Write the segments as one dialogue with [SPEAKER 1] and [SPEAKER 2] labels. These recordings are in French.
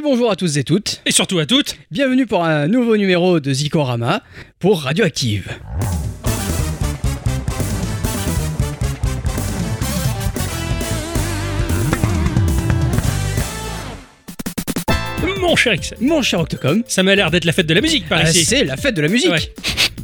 [SPEAKER 1] Et bonjour à tous et toutes.
[SPEAKER 2] Et surtout à toutes.
[SPEAKER 1] Bienvenue pour un nouveau numéro de Zikorama pour Radioactive.
[SPEAKER 2] Mon cher Ixon,
[SPEAKER 1] Mon cher Octocom,
[SPEAKER 2] ça m'a l'air d'être la fête de la musique par
[SPEAKER 1] euh,
[SPEAKER 2] ici.
[SPEAKER 1] c'est la fête de la musique.
[SPEAKER 2] Ouais.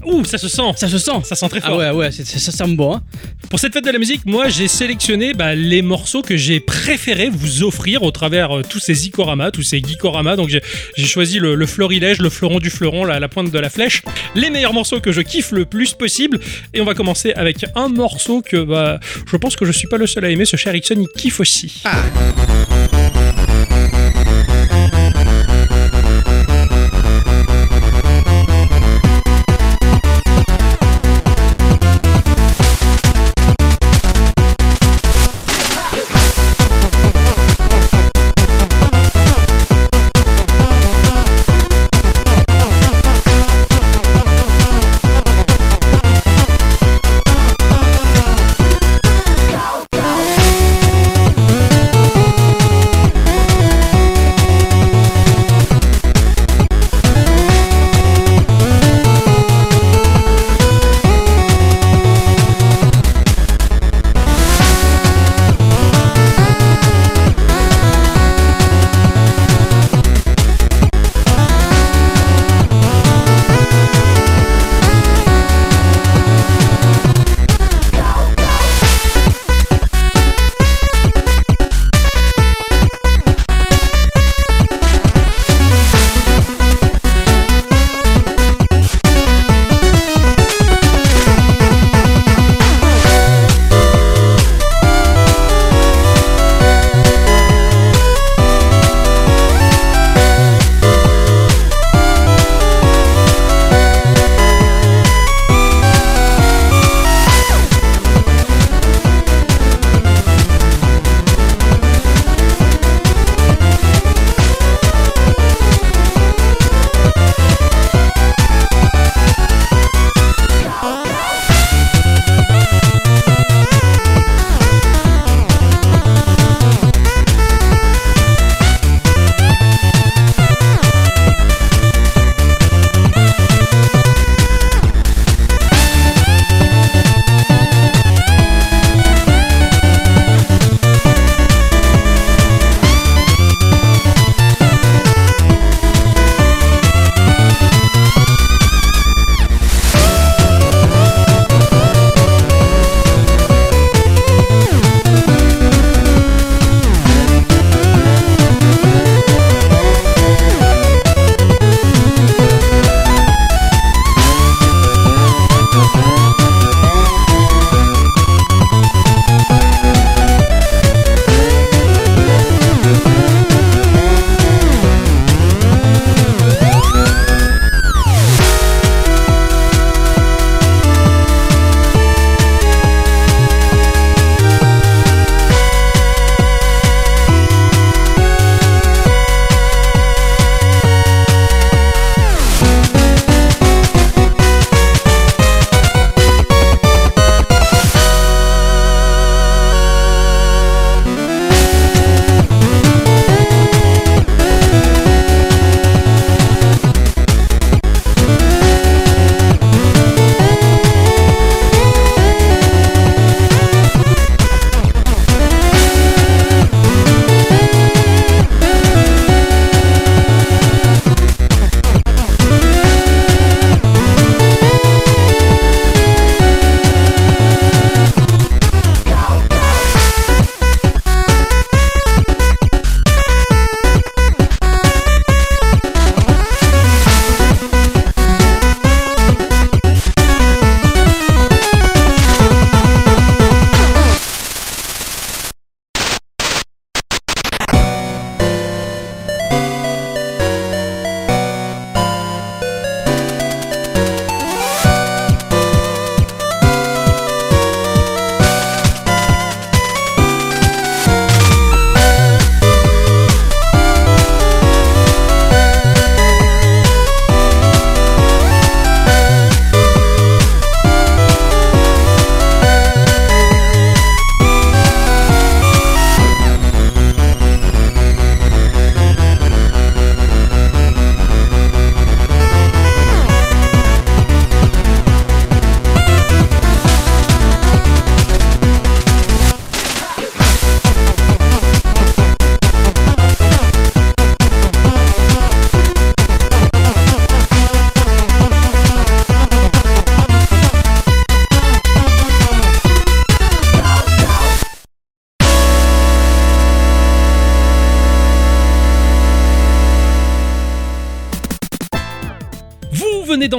[SPEAKER 2] Ouh, ça se sent.
[SPEAKER 1] Ça se sent.
[SPEAKER 2] Ça sent très
[SPEAKER 1] Ah
[SPEAKER 2] fort.
[SPEAKER 1] ouais, ouais, c'est- ça sent bon. Hein.
[SPEAKER 2] Pour cette fête de la musique, moi j'ai sélectionné bah, les morceaux que j'ai préféré vous offrir au travers euh, tous ces Ikorama, tous ces Geekorama. Donc j'ai j'ai choisi le, le florilège, le fleuron du fleuron, la, la pointe de la flèche. Les meilleurs morceaux que je kiffe le plus possible. Et on va commencer avec un morceau que bah, je pense que je suis pas le seul à aimer. Ce cher Ixon, il kiffe aussi. venez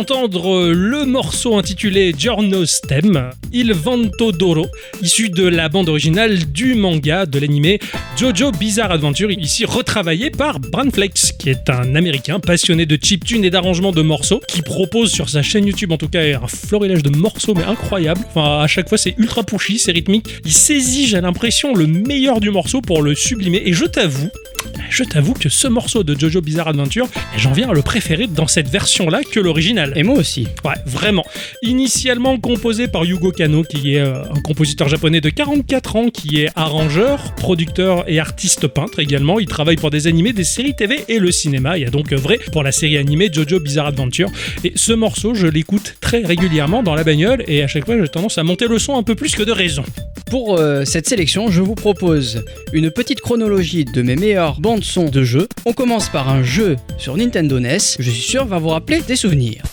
[SPEAKER 2] d'entendre le morceau intitulé Giorno Stem, Il Vento d'Oro, issu de la bande originale du manga de l'animé Jojo Bizarre Adventure, ici retravaillé par Branflex, qui est un américain passionné de chiptune et d'arrangement de morceaux, qui propose sur sa chaîne YouTube en tout cas un florilège de morceaux mais incroyable. Enfin, à chaque fois c'est ultra pushy, c'est rythmique. Il saisit, j'ai l'impression, le meilleur du morceau pour le sublimer. Et je t'avoue, je t'avoue que ce morceau de Jojo Bizarre Adventure, j'en viens à le préférer dans cette version-là que l'original.
[SPEAKER 1] Et moi aussi.
[SPEAKER 2] Ouais, vraiment. Initialement composé par Yugo Kano, qui est euh, un compositeur japonais de 44 ans, qui est arrangeur, producteur et artiste peintre également. Il travaille pour des animés, des séries TV et le cinéma. Il y a donc vrai pour la série animée Jojo Bizarre Adventure. Et ce morceau, je l'écoute très régulièrement dans la bagnole et à chaque fois, j'ai tendance à monter le son un peu plus que de raison.
[SPEAKER 1] Pour euh, cette sélection, je vous propose une petite chronologie de mes meilleures bandes son de jeux. On commence par un jeu sur Nintendo NES, je suis sûr va vous rappeler des souvenirs.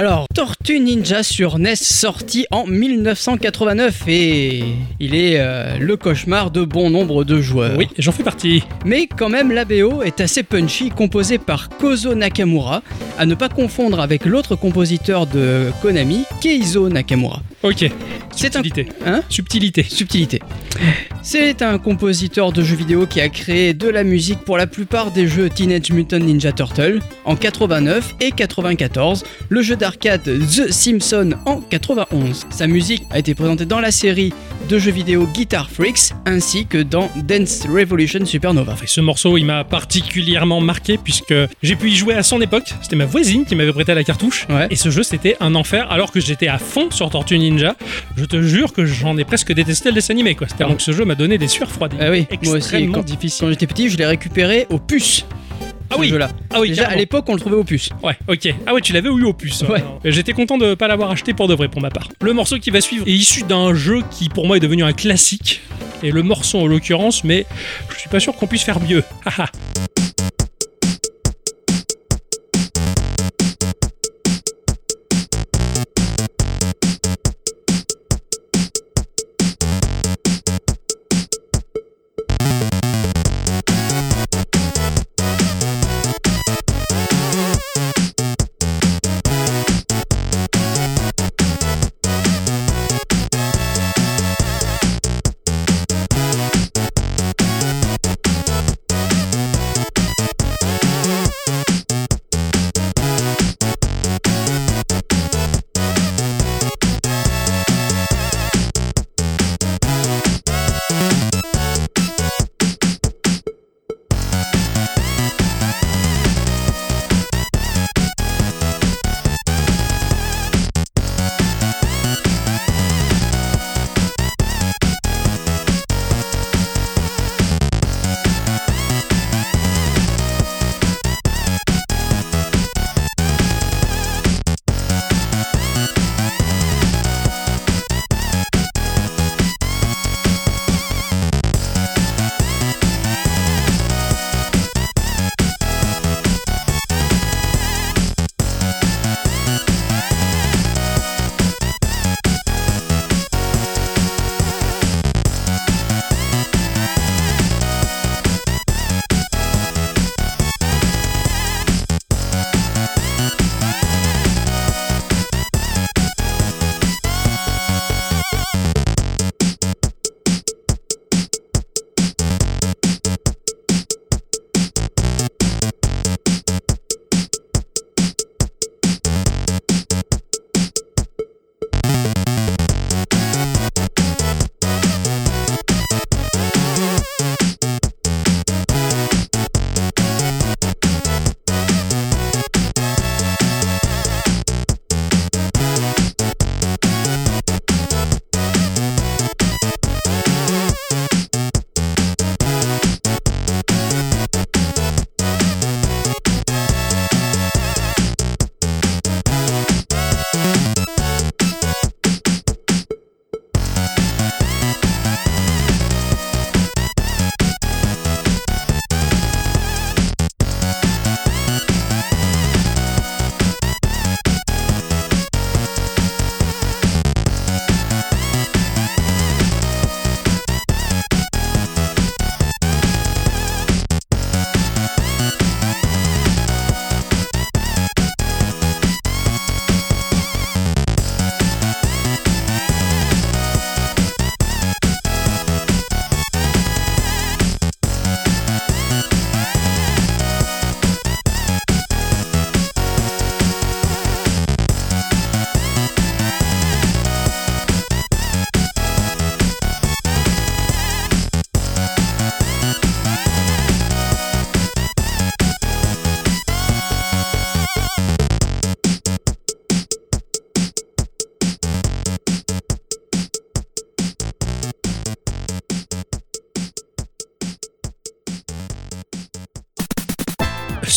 [SPEAKER 1] Alors, Tortue Ninja sur NES sorti en 1989 et il est euh, le cauchemar de bon nombre de joueurs.
[SPEAKER 2] Oui, j'en fais partie.
[SPEAKER 1] Mais quand même, la BO est assez punchy, composée par Kozo Nakamura, à ne pas confondre avec l'autre compositeur de Konami, Keizo Nakamura.
[SPEAKER 2] Ok.
[SPEAKER 1] C'est un-
[SPEAKER 2] Subtilité.
[SPEAKER 1] Hein
[SPEAKER 2] Subtilité.
[SPEAKER 1] Subtilité. C'est un compositeur de jeux vidéo qui a créé de la musique pour la plupart des jeux Teenage Mutant Ninja Turtle en 89 et 94, le jeu d'arcade The Simpsons en 91. Sa musique a été présentée dans la série de jeux vidéo Guitar Freaks ainsi que dans Dance Revolution Supernova.
[SPEAKER 2] Et ce morceau, il m'a particulièrement marqué puisque j'ai pu y jouer à son époque. C'était ma voisine qui m'avait prêté la cartouche.
[SPEAKER 1] Ouais.
[SPEAKER 2] Et ce jeu, c'était un enfer alors que j'étais à fond sur Tortue Ninja. Je te jure que j'en ai presque détesté le dessin animé. Quoi. C'était donc ce jeu m'a donné des sueurs froides.
[SPEAKER 1] Ah oui, moi aussi, quand-
[SPEAKER 2] difficile.
[SPEAKER 1] Quand j'étais petit, je l'ai récupéré au puce.
[SPEAKER 2] Ah
[SPEAKER 1] ce
[SPEAKER 2] oui.
[SPEAKER 1] jeu-là.
[SPEAKER 2] Ah oui,
[SPEAKER 1] Déjà à l'époque, on le trouvait au puce.
[SPEAKER 2] Ouais, ok. Ah ouais, tu l'avais eu au puce.
[SPEAKER 1] Ouais.
[SPEAKER 2] J'étais content de pas l'avoir acheté pour de vrai pour ma part. Le morceau qui va suivre est issu d'un jeu qui pour moi est devenu un classique. et le morceau en l'occurrence, mais je suis pas sûr qu'on puisse faire mieux. Haha.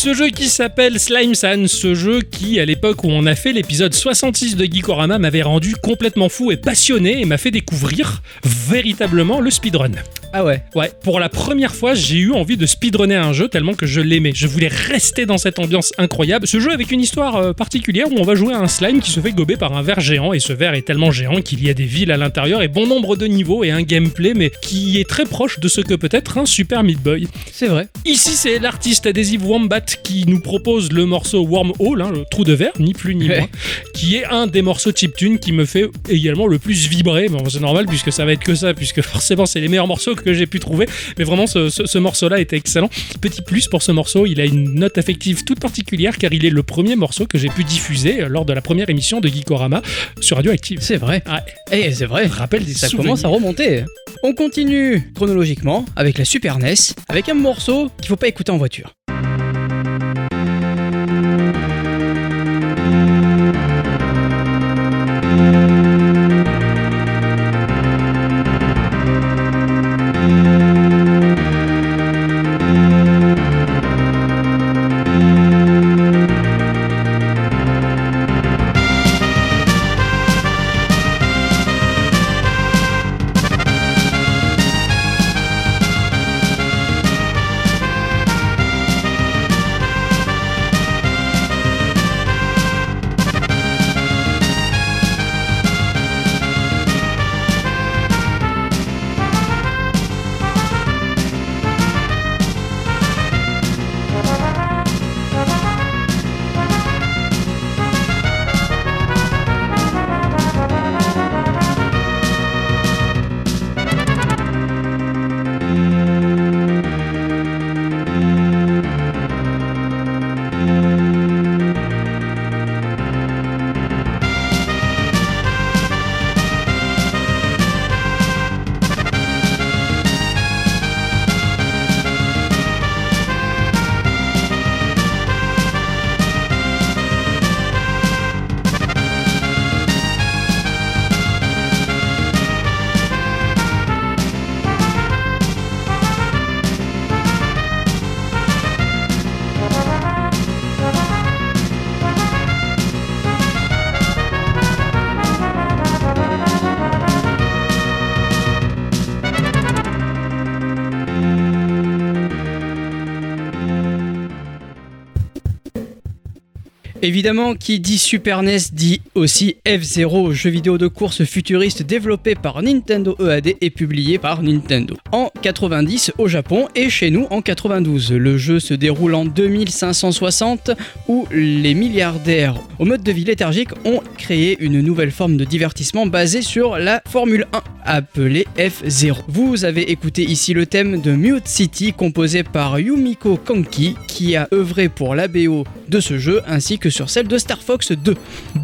[SPEAKER 2] Ce jeu qui s'appelle Slime San, ce jeu qui, à l'époque où on a fait l'épisode 66 de Geekorama, m'avait rendu complètement fou et passionné et m'a fait découvrir véritablement le speedrun.
[SPEAKER 1] Ah ouais.
[SPEAKER 2] Ouais, pour la première fois, j'ai eu envie de speedrunner un jeu tellement que je l'aimais. Je voulais rester dans cette ambiance incroyable. Ce jeu avec une histoire euh, particulière où on va jouer à un slime qui se fait gober par un ver géant et ce ver est tellement géant qu'il y a des villes à l'intérieur et bon nombre de niveaux et un gameplay mais qui est très proche de ce que peut être un Super Meat Boy.
[SPEAKER 1] C'est vrai.
[SPEAKER 2] Ici, c'est l'artiste Adhesive Wombat qui nous propose le morceau Wormhole, hein, le trou de verre, ni plus ni
[SPEAKER 1] Ouais.
[SPEAKER 2] moins, qui est un des morceaux chiptune qui me fait également le plus vibrer. Bon, c'est normal puisque ça va être que ça, puisque forcément, c'est les meilleurs morceaux que j'ai pu trouver. Mais vraiment, ce, ce- ce morceau-là était excellent. Petit plus pour ce morceau, il a une note affective toute particulière car il est le premier morceau que j'ai pu diffuser euh, lors de la première émission de Geekorama sur Radioactive.
[SPEAKER 1] C'est vrai.
[SPEAKER 2] Ah,
[SPEAKER 1] Eh, c'est vrai.
[SPEAKER 2] rappelle des
[SPEAKER 1] Ça
[SPEAKER 2] souvenirs.
[SPEAKER 1] commence à remonter. On continue chronologiquement avec la Super NES, avec un morceau qu'il faut pas écouter en voiture. Évidemment, qui dit Super NES dit aussi F-Zero, jeu vidéo de course futuriste développé par Nintendo EAD et publié par Nintendo. En 90 au Japon et chez nous en 92. Le jeu se déroule en 2560 où les milliardaires au mode de vie léthargique ont créé une nouvelle forme de divertissement basée sur la Formule 1 appelée F0. Vous avez écouté ici le thème de Mute City composé par Yumiko Kanki qui a œuvré pour la BO de ce jeu ainsi que sur celle de Star Fox 2.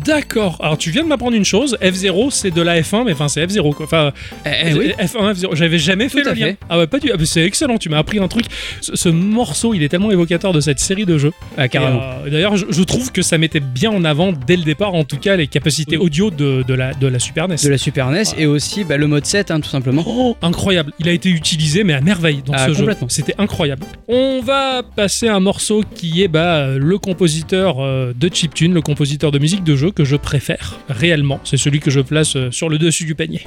[SPEAKER 2] D'accord. Alors tu viens de m'apprendre une chose. F0 c'est de la F1, mais enfin c'est F0 quoi. Enfin,
[SPEAKER 1] Eh, eh oui.
[SPEAKER 2] F1, F0. J'avais jamais fait le lien.
[SPEAKER 1] fait.
[SPEAKER 2] Ah ouais, pas du. ah, c'est excellent. Tu m'as appris un truc. Ce, ce morceau, il est tellement évocateur de cette série de jeux.
[SPEAKER 1] Ah, carrément.
[SPEAKER 2] Euh, D'ailleurs, je, je trouve que ça mettait bien en avant dès le départ, en tout cas, les capacités audio de, de la, de la Super NES.
[SPEAKER 1] de la Super NES et aussi bah, le mode 7 hein, tout simplement.
[SPEAKER 2] Oh, incroyable. Il a été utilisé, mais à merveille dans
[SPEAKER 1] Ah,
[SPEAKER 2] ce jeu.
[SPEAKER 1] complètement.
[SPEAKER 2] C'était incroyable. On va passer à un morceau qui est bah, le compositeur euh, de chiptune, le compositeur de musique de jeu que je réellement. C'est celui que je place euh, sur le dessus du panier.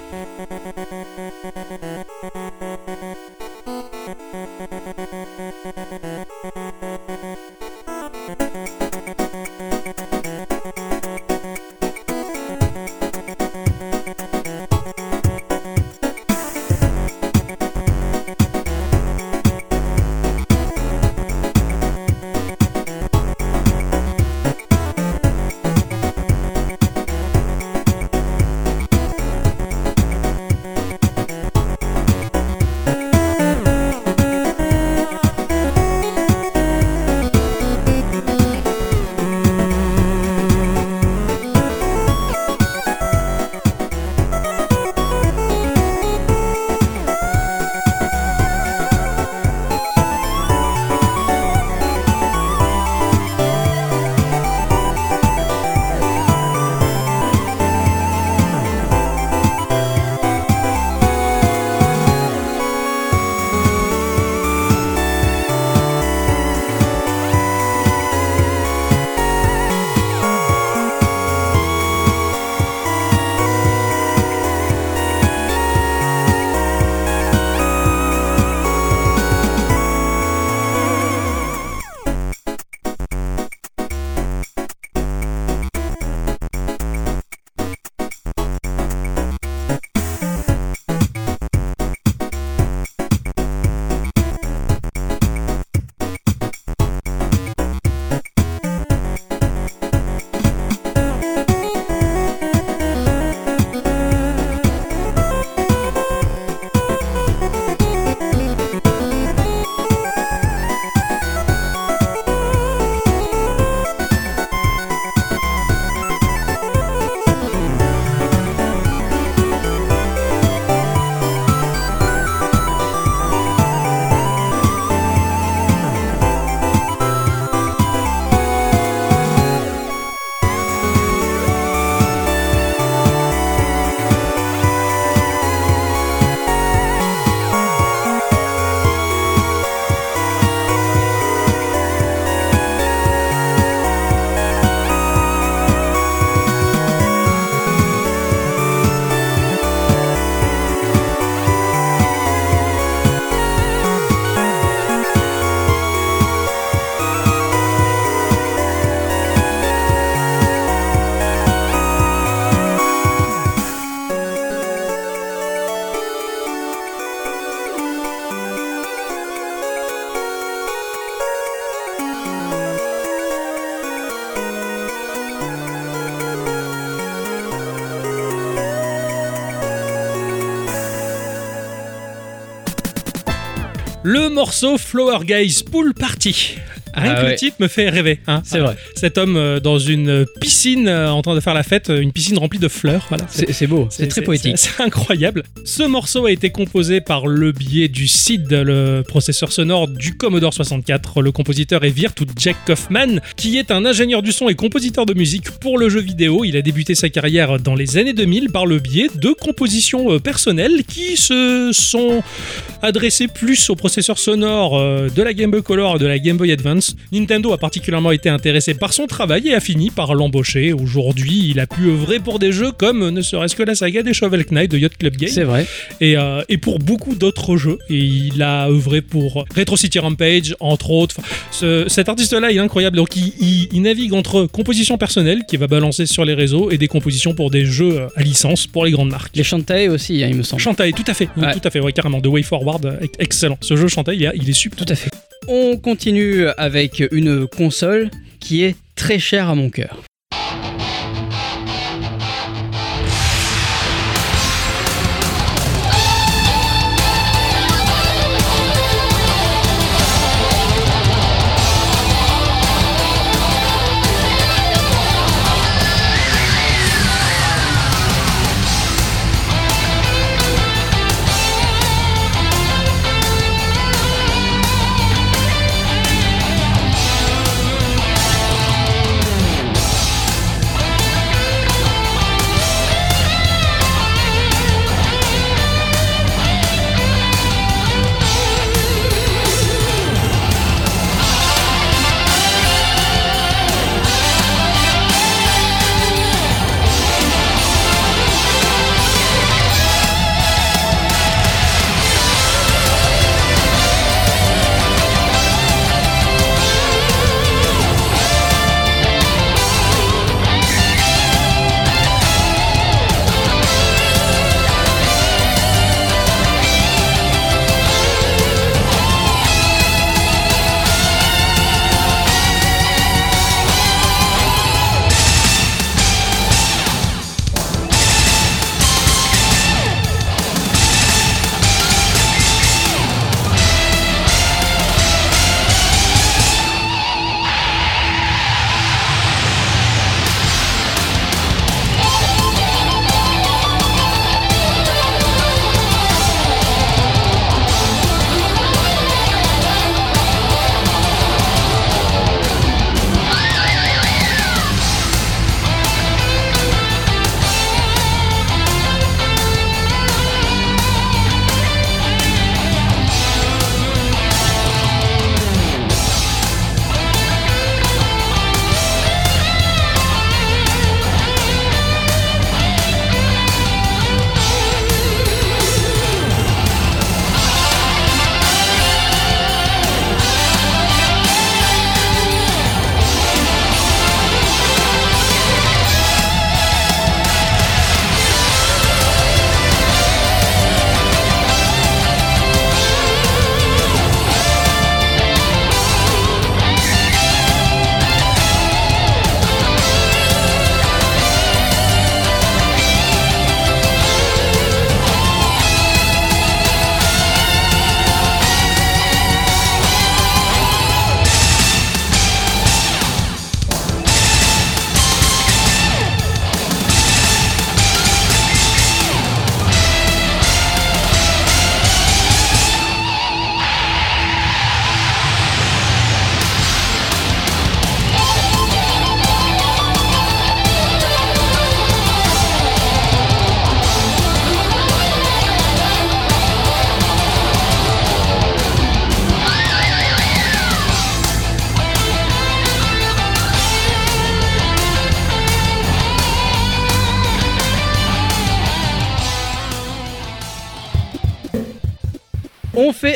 [SPEAKER 2] Morceau Flower Guys Pool Party. Rien
[SPEAKER 1] Ah
[SPEAKER 2] que
[SPEAKER 1] ouais.
[SPEAKER 2] le titre me fait rêver. hein.
[SPEAKER 1] C'est vrai.
[SPEAKER 2] Cet homme euh, dans une piscine euh, en train de faire la fête, euh, une piscine remplie de fleurs. Voilà.
[SPEAKER 1] C'est beau, c'est très poétique.
[SPEAKER 2] C'est incroyable. Ce morceau a été composé par le biais du SID, le processeur sonore du Commodore 64. Le compositeur est Virtu Jack Kaufman, qui est un ingénieur du son et compositeur de musique pour le jeu vidéo. Il a débuté sa carrière dans les années 2000 par le biais de compositions euh, personnelles qui se sont adressé plus au processeur sonore euh, de la Game Boy Color et de la Game Boy Advance. Nintendo a particulièrement été intéressé par son travail et a fini par l'embaucher. Aujourd'hui, il a pu œuvrer pour des jeux comme ne serait-ce que la saga des Shovel Knight de Yacht Club Game
[SPEAKER 1] C'est vrai.
[SPEAKER 2] et, euh, et pour beaucoup d'autres jeux. Et il a œuvré pour Retro City Rampage, entre autres. Enfin, ce- cet artiste-là est incroyable. Donc, il, il- il navigue entre composition personnelle, qui va balancer sur les réseaux, et des compositions pour des jeux euh, à licence pour les grandes marques.
[SPEAKER 1] Les Shantae aussi, hein, il me semble.
[SPEAKER 2] Shantae, tout à fait,
[SPEAKER 1] Ouais.
[SPEAKER 2] tout à fait, ouais, carrément. The Way Forward, excellent. Ce jeu Shantae, il, est- il est super.
[SPEAKER 1] Tout à fait. On continue avec une console qui est très chère à mon cœur.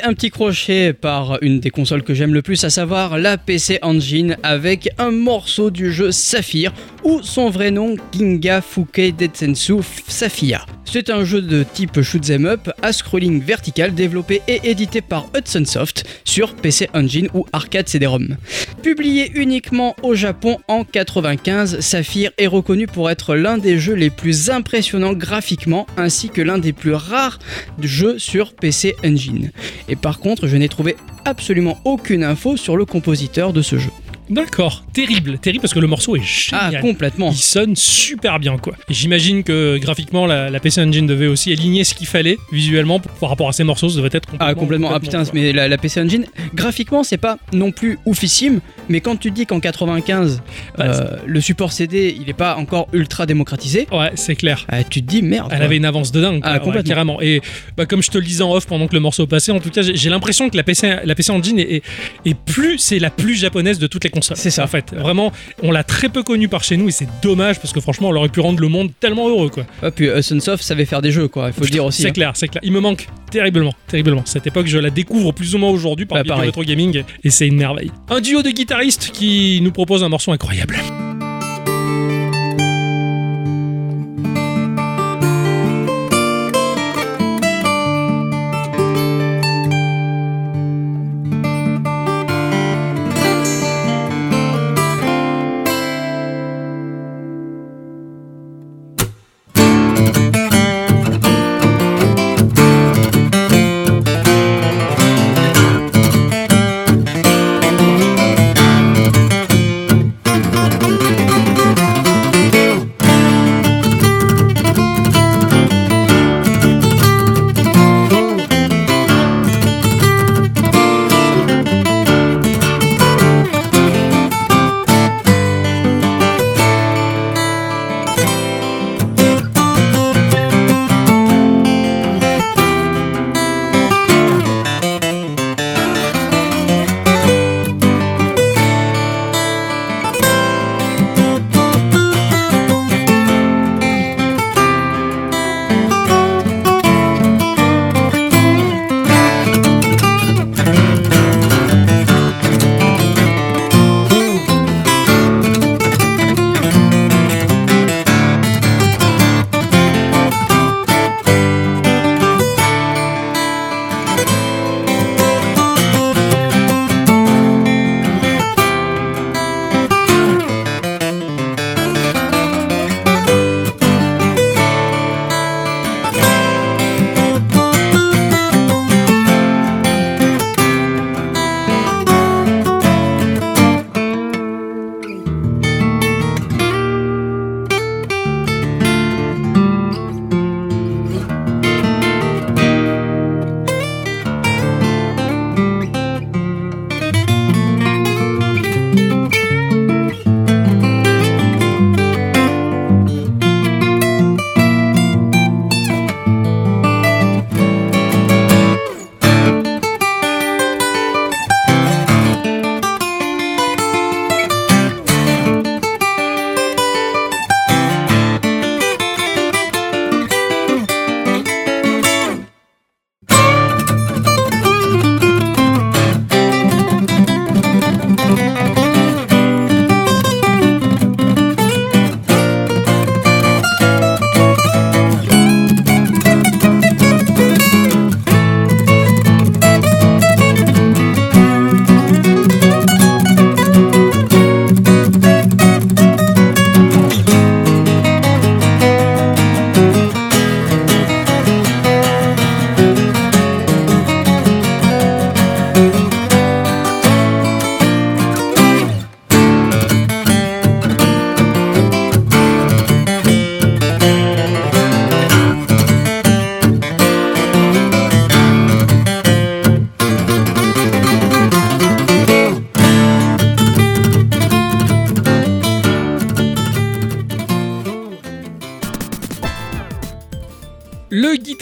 [SPEAKER 1] Un petit crochet par une des consoles que j'aime le plus, à savoir la PC Engine, avec un morceau du jeu Saphir, ou son vrai nom Ginga Fuke Detsensu Saphia. C'est un jeu de type shoot'em up à scrolling vertical développé et édité par Hudson Soft sur PC Engine ou Arcade CD-ROM. Publié uniquement au Japon en 95, Saphir est reconnu pour être l'un des jeux les plus impressionnants graphiquement ainsi que l'un des plus rares jeux sur PC Engine. Par contre, je n'ai trouvé absolument aucune info sur le compositeur de ce jeu.
[SPEAKER 2] D'accord, terrible, terrible parce que le morceau est
[SPEAKER 1] Ah,
[SPEAKER 2] génial.
[SPEAKER 1] complètement.
[SPEAKER 2] il sonne super bien quoi. Et j'imagine que graphiquement la, la PC Engine devait aussi aligner ce qu'il fallait visuellement pour- par rapport à ses morceaux, ça devait être complètement.
[SPEAKER 1] Ah complètement, ah putain,
[SPEAKER 2] quoi.
[SPEAKER 1] mais la, la PC Engine, graphiquement c'est pas non plus oufissime, mais quand tu dis qu'en 95,
[SPEAKER 2] Bah,
[SPEAKER 1] euh, le support CD il est pas encore ultra démocratisé,
[SPEAKER 2] Ouais, c'est clair.
[SPEAKER 1] euh, tu te dis merde.
[SPEAKER 2] Elle avait une avance de dingue, quoi.
[SPEAKER 1] Ah,
[SPEAKER 2] Ouais,
[SPEAKER 1] complètement.
[SPEAKER 2] carrément. Et bah, comme je te le disais en off pendant que le morceau passait, en tout cas, j'ai j'ai l'impression que la PC, la PC Engine est, est- est plus, c'est la plus japonaise de toutes les
[SPEAKER 1] C'est ça.
[SPEAKER 2] En fait, vraiment, on l'a très peu connue par chez nous et c'est dommage parce que franchement, on aurait pu rendre le monde tellement heureux, quoi.
[SPEAKER 1] Ah, puis euh, Sunsoft savait faire des jeux quoi, il faut le dire aussi.
[SPEAKER 2] C'est
[SPEAKER 1] hein.
[SPEAKER 2] clair, c'est clair. Il me manque terriblement, terriblement. Cette époque, je la découvre plus ou moins aujourd'hui par
[SPEAKER 1] Bah,
[SPEAKER 2] le rétro gaming et c'est une merveille. Un duo de guitaristes qui nous propose un morceau incroyable.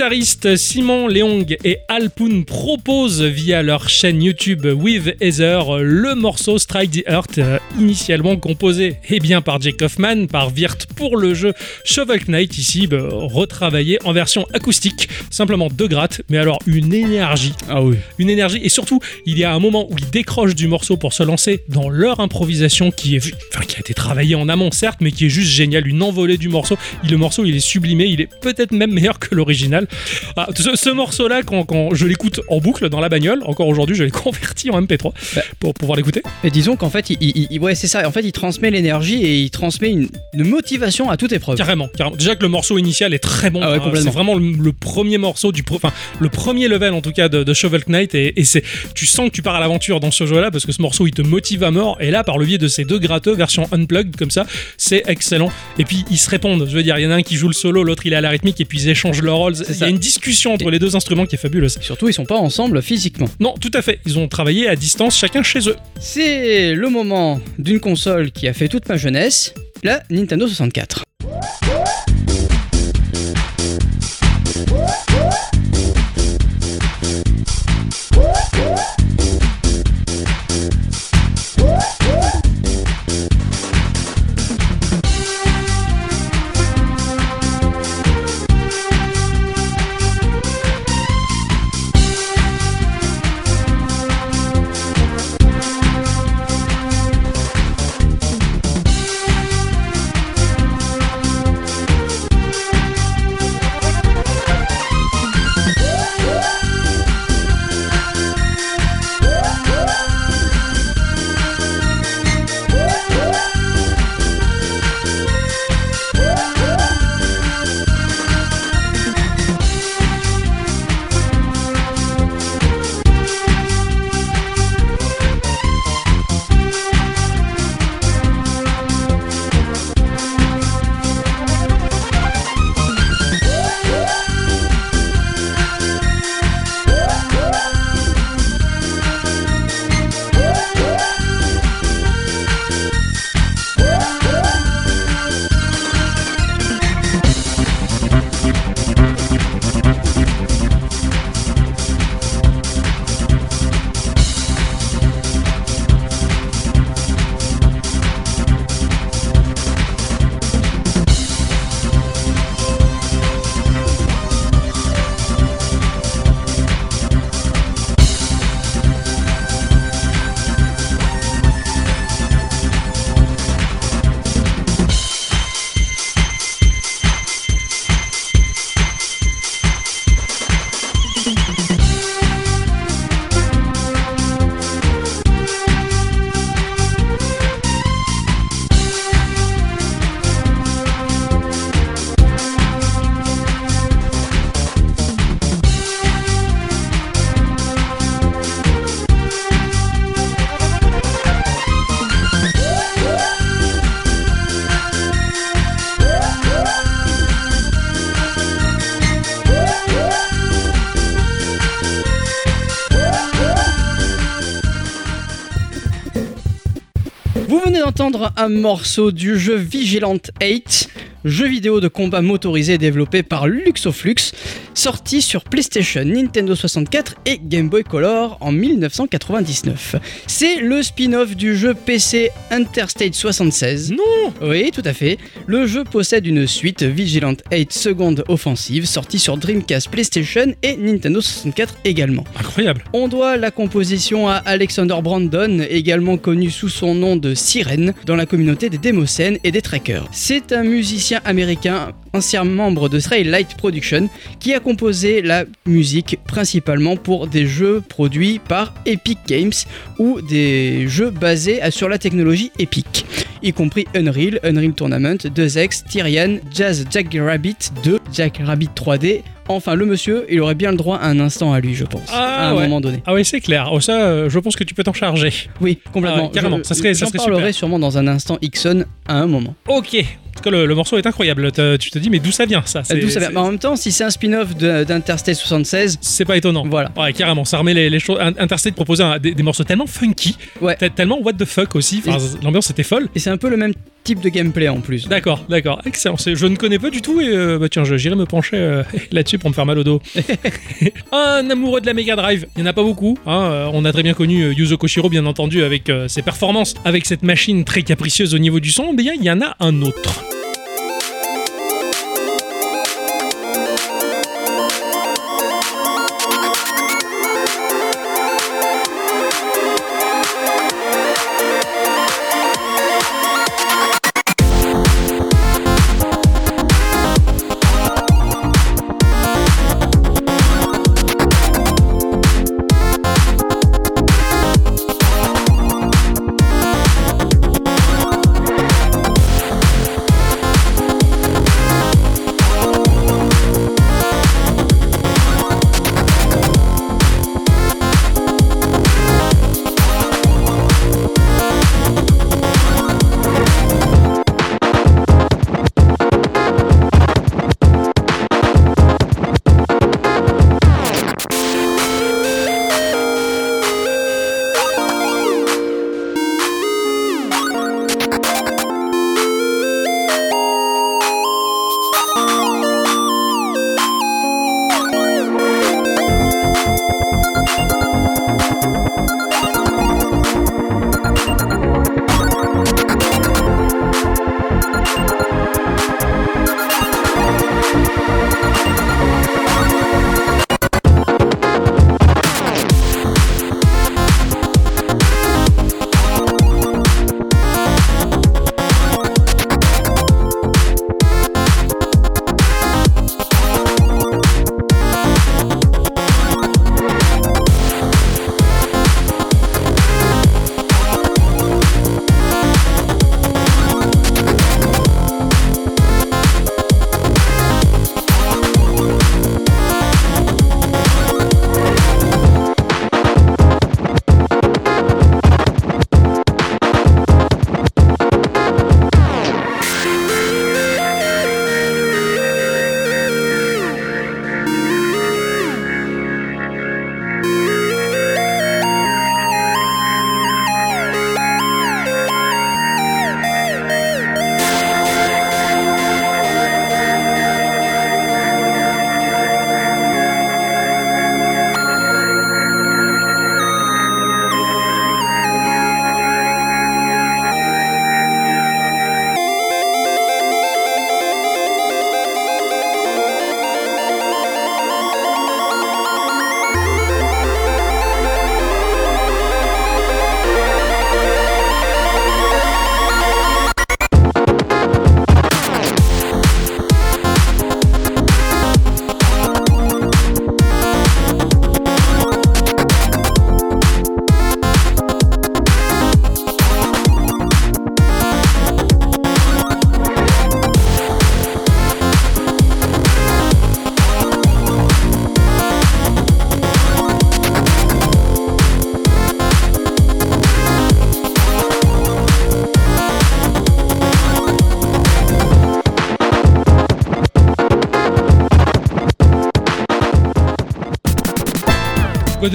[SPEAKER 2] Le guitariste Simon Leong et Alpoun proposent via leur chaîne YouTube With Heather le morceau Strike the Earth, euh, initialement composé eh bien, par Jake Hoffman, par Virt pour le jeu Shovel Knight, ici bah, retravaillé en version acoustique, simplement deux grattes, mais alors une énergie
[SPEAKER 1] Ah oui.
[SPEAKER 2] une énergie et surtout il y a un moment où ils décrochent du morceau pour se lancer dans leur improvisation qui est enfin, qui a été travaillée en amont certes mais qui est juste génial une envolée du morceau Et le morceau il est sublimé il est peut-être même meilleur que l'original. Ah, ce, ce morceau-là, quand, quand je l'écoute en boucle dans la bagnole, encore aujourd'hui, je l'ai converti en MP3
[SPEAKER 1] Bah.
[SPEAKER 2] pour pouvoir l'écouter.
[SPEAKER 1] Et disons qu'en fait, il, il- il- ouais, c'est ça. En fait, il transmet l'énergie et il transmet une, une motivation à toute épreuve.
[SPEAKER 2] Carrément, carrément. Déjà que le morceau initial est très bon.
[SPEAKER 1] Ah ouais, complètement.
[SPEAKER 2] c'est vraiment le, le premier morceau du, enfin le premier level en tout cas de, de Shovel Knight et, et c'est, tu sens que tu pars à l'aventure dans ce jeu-là parce que ce morceau il te motive à mort et là par le biais de ces deux gratteux version unplugged comme ça, c'est excellent. Et puis ils se répondent. Je veux dire, il y en a un qui joue le solo, l'autre il est à la rythmique et puis ils échangent leurs rôles. Il y a une discussion entre les deux instruments qui est fabuleuse.
[SPEAKER 1] Surtout, ils sont pas ensemble physiquement.
[SPEAKER 2] Non, tout à fait. Ils ont travaillé à distance chacun chez eux.
[SPEAKER 1] C'est le moment d'une console qui a fait toute ma jeunesse, la Nintendo 64. Un morceau du jeu Vigilant 8, jeu vidéo de combat motorisé développé par Luxoflux, sorti sur PlayStation, Nintendo 64 et Game Boy Color en 1999. C'est le spin-off du jeu PC Interstate 76.
[SPEAKER 2] Non
[SPEAKER 1] Oui, tout à fait. Le jeu possède une suite Vigilant 8 Seconde Offensive, sortie sur Dreamcast, PlayStation et Nintendo 64 également.
[SPEAKER 2] Incroyable.
[SPEAKER 1] On doit la composition à Alexander Brandon, également connu sous son nom de Sirène dans la communauté des démocènes et des trackers. C'est un musicien américain, ancien membre de Stray Light Production, qui a composé la musique principalement pour des jeux produits par Epic Games ou des jeux basés sur la technologie Epic, y compris Unreal, Unreal Tournament, 2X, Tyrian, Jazz Jackrabbit 2, Jackrabbit 3D. Enfin, le monsieur, il aurait bien le droit à un instant à lui, je pense,
[SPEAKER 2] Ah,
[SPEAKER 1] à un
[SPEAKER 2] ouais.
[SPEAKER 1] moment donné.
[SPEAKER 2] Ah oui, c'est clair. Oh, ça, euh, je pense que tu peux t'en charger.
[SPEAKER 1] Oui, complètement.
[SPEAKER 2] Ah ouais, carrément.
[SPEAKER 1] Je-
[SPEAKER 2] Ça serait- ça serait
[SPEAKER 1] parlerai
[SPEAKER 2] super.
[SPEAKER 1] sûrement dans un instant Ixon à un moment.
[SPEAKER 2] Ok. En tout cas, le, le morceau est incroyable. Tu te dis, mais d'où ça vient ça? C'est-
[SPEAKER 1] D'où ça vient? Mais en même temps, si c'est un spin-off d'Interstate 76,
[SPEAKER 2] C'est pas étonnant.
[SPEAKER 1] voilà.
[SPEAKER 2] Ouais, carrément, ça remet les, les choses. In- Interstate proposait un- des, des morceaux tellement funky,
[SPEAKER 1] Ouais.
[SPEAKER 2] te- tellement what the fuck aussi. Enfin, l'ambiance était folle.
[SPEAKER 1] Et c'est un peu le même type de gameplay en plus.
[SPEAKER 2] D'accord, d'accord, excellent. Je ne connais pas du tout et euh, bah tiens, j'irai me pencher euh, là-dessus pour me faire mal au dos. un amoureux de la Mega Drive, il n'y en a pas beaucoup. hein, euh, on a très bien connu euh, Yuzo Koshiro, bien entendu, avec euh, ses performances, avec cette machine très capricieuse au niveau du son. Mais il y en a un autre.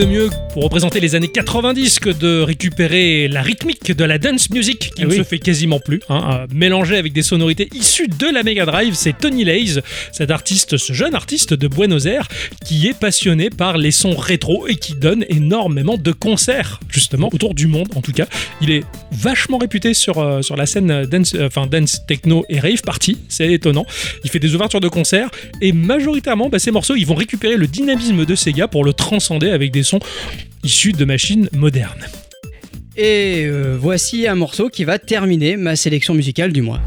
[SPEAKER 2] De mieux pour représenter les années 90 que de récupérer la rythmique de la dance music qui
[SPEAKER 1] Eh
[SPEAKER 2] ne
[SPEAKER 1] oui.
[SPEAKER 2] se fait quasiment plus, hein, mélangée avec des sonorités issues de la Mega Drive, c'est Tony Laze, cet artiste, ce jeune artiste de Buenos Aires qui est passionné par les sons rétro et qui donne énormément de concerts justement autour du monde en tout cas. Il est vachement réputé sur, euh, la scène dance, euh, dance techno et rave party, c'est étonnant. Il fait des ouvertures de concerts et majoritairement bah, ces morceaux ils vont récupérer le dynamisme de Sega pour le transcender avec des sons issus de machines modernes.
[SPEAKER 1] Et euh, voici un morceau qui va terminer ma sélection musicale du mois.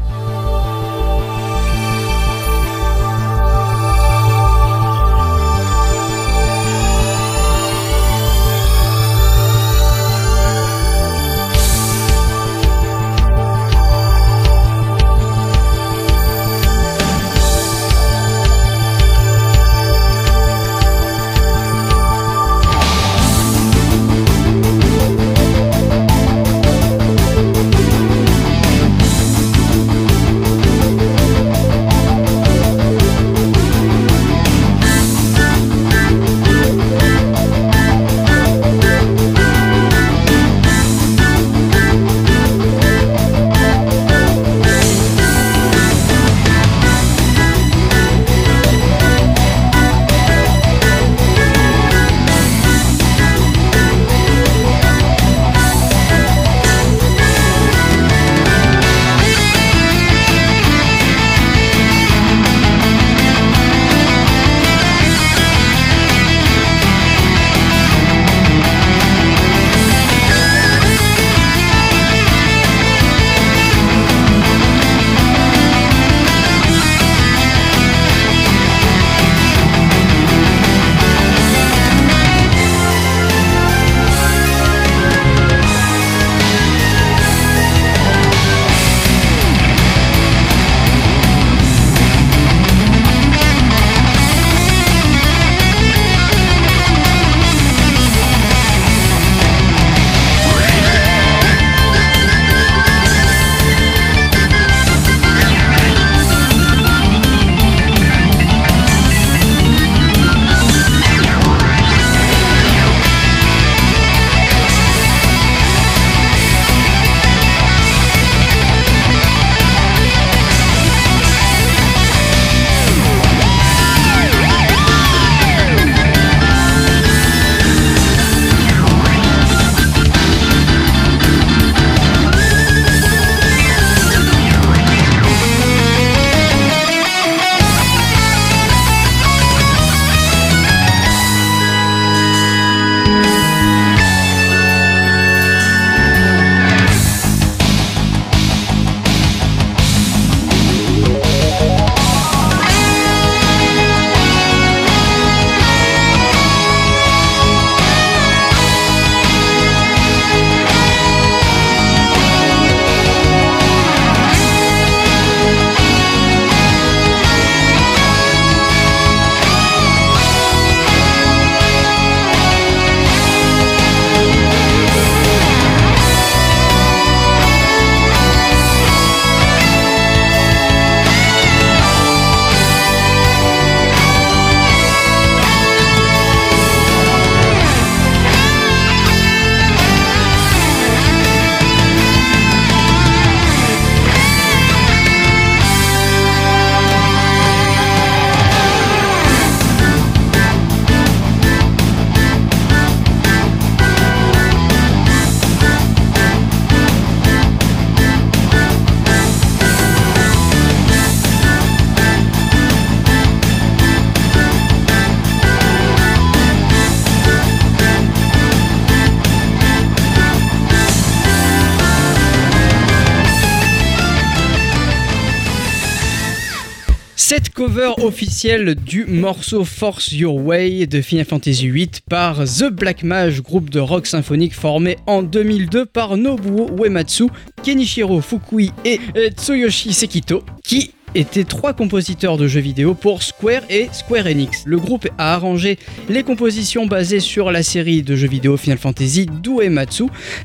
[SPEAKER 1] Cover officielle du morceau Force Your Way de Final Fantasy VIII par The Black Mage, groupe de rock symphonique formé en 2002 par Nobuo Uematsu, Kenichiro Fukui et euh, Tsuyoshi Sekito, qui étaient trois compositeurs de jeux vidéo pour Square et Square Enix. Le groupe a arrangé les compositions basées sur la série de jeux vidéo Final Fantasy d'Uematsu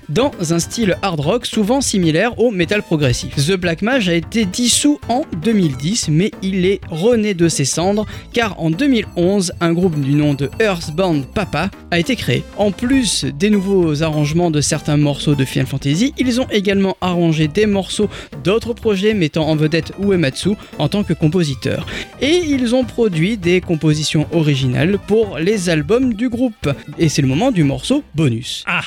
[SPEAKER 1] dans un style hard rock souvent similaire au metal progressif. The Black Mage a été dissous en 2010 mais il est rené de ses cendres car en 2011 un groupe du nom de Earthbound Papa a été créé. En plus des nouveaux arrangements de certains morceaux de Final Fantasy, ils ont également arrangé des morceaux d'autres projets mettant en vedette Uematsu en tant que compositeur. Et ils ont produit des compositions originales pour les albums du groupe. Et c'est le moment du morceau bonus.
[SPEAKER 3] Ah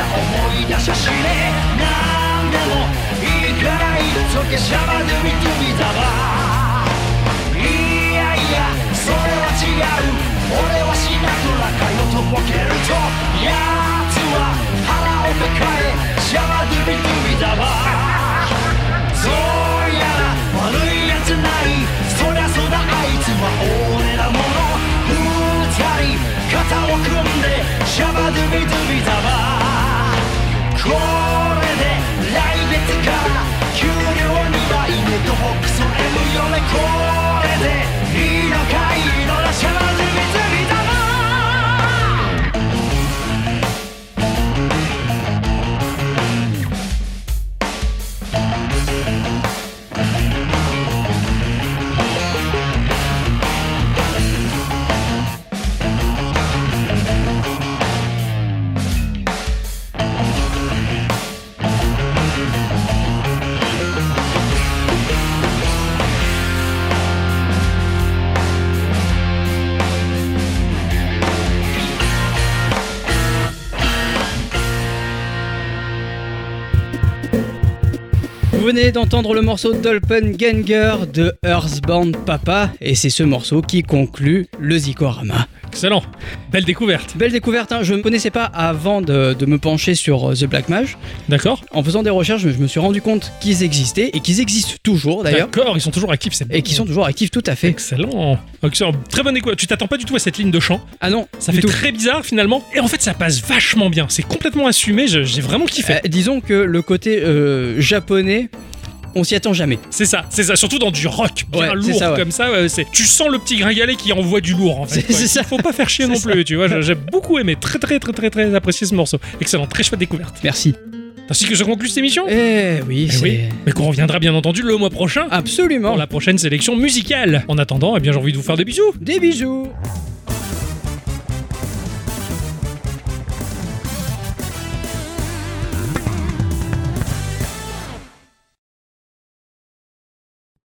[SPEAKER 1] ゃ
[SPEAKER 3] 思い出しゃしね何でもいいからいっシけしゃばるみとみだわ。いやいやそれは違う。俺はしなとらかよとぼけるとやつは腹を抱えしゃばるみとみだわ。そうやら悪いやつないそりゃそうだあいつは俺らもの。二人肩を組んでシャバドゥビドゥビだわ。これで来月から給料2倍ネットボック M よねこれでいいのかいいのらしゃ
[SPEAKER 1] d'entendre le morceau Dolpenganger de Earthbound Papa et c'est ce morceau qui conclut le Zikorama.
[SPEAKER 2] Excellent. Belle découverte.
[SPEAKER 1] Belle découverte, hein. je ne connaissais pas avant de, de me pencher sur euh, The Black Mage.
[SPEAKER 2] D'accord
[SPEAKER 1] En faisant des recherches, je me suis rendu compte qu'ils existaient et qu'ils existent toujours d'ailleurs.
[SPEAKER 2] D'accord, ils sont toujours actifs, c'est
[SPEAKER 1] Et qui sont toujours actifs tout à fait.
[SPEAKER 2] Excellent. Excellent. Très bonne découverte. Tu t'attends pas du tout à cette ligne de chant?
[SPEAKER 1] Ah non,
[SPEAKER 2] Ça fait
[SPEAKER 1] tout.
[SPEAKER 2] très bizarre finalement. Et en fait, ça passe vachement bien. C'est complètement assumé. J'ai vraiment kiffé.
[SPEAKER 1] Euh, disons que le côté euh, japonais, on s'y attend jamais.
[SPEAKER 2] C'est ça, c'est ça. Surtout dans du rock bien
[SPEAKER 1] Ouais,
[SPEAKER 2] lourd
[SPEAKER 1] ça, ouais.
[SPEAKER 2] comme ça. ouais, c'est- tu sens le petit gringalet qui envoie du lourd en fait.
[SPEAKER 1] C'est- ça.
[SPEAKER 2] Faut pas faire chier non plus. Tu vois, j'ai beaucoup aimé. Très très très très très apprécié ce morceau. Excellent, très chouette découverte.
[SPEAKER 1] Merci.
[SPEAKER 2] Ainsi que je conclue cette émission.
[SPEAKER 1] Eh oui,
[SPEAKER 2] Eh oui, mais qu'on reviendra bien entendu le mois prochain
[SPEAKER 1] Absolument.
[SPEAKER 2] pour la prochaine sélection musicale. En attendant, eh bien j'ai envie de vous faire des bisous.
[SPEAKER 1] Des bisous.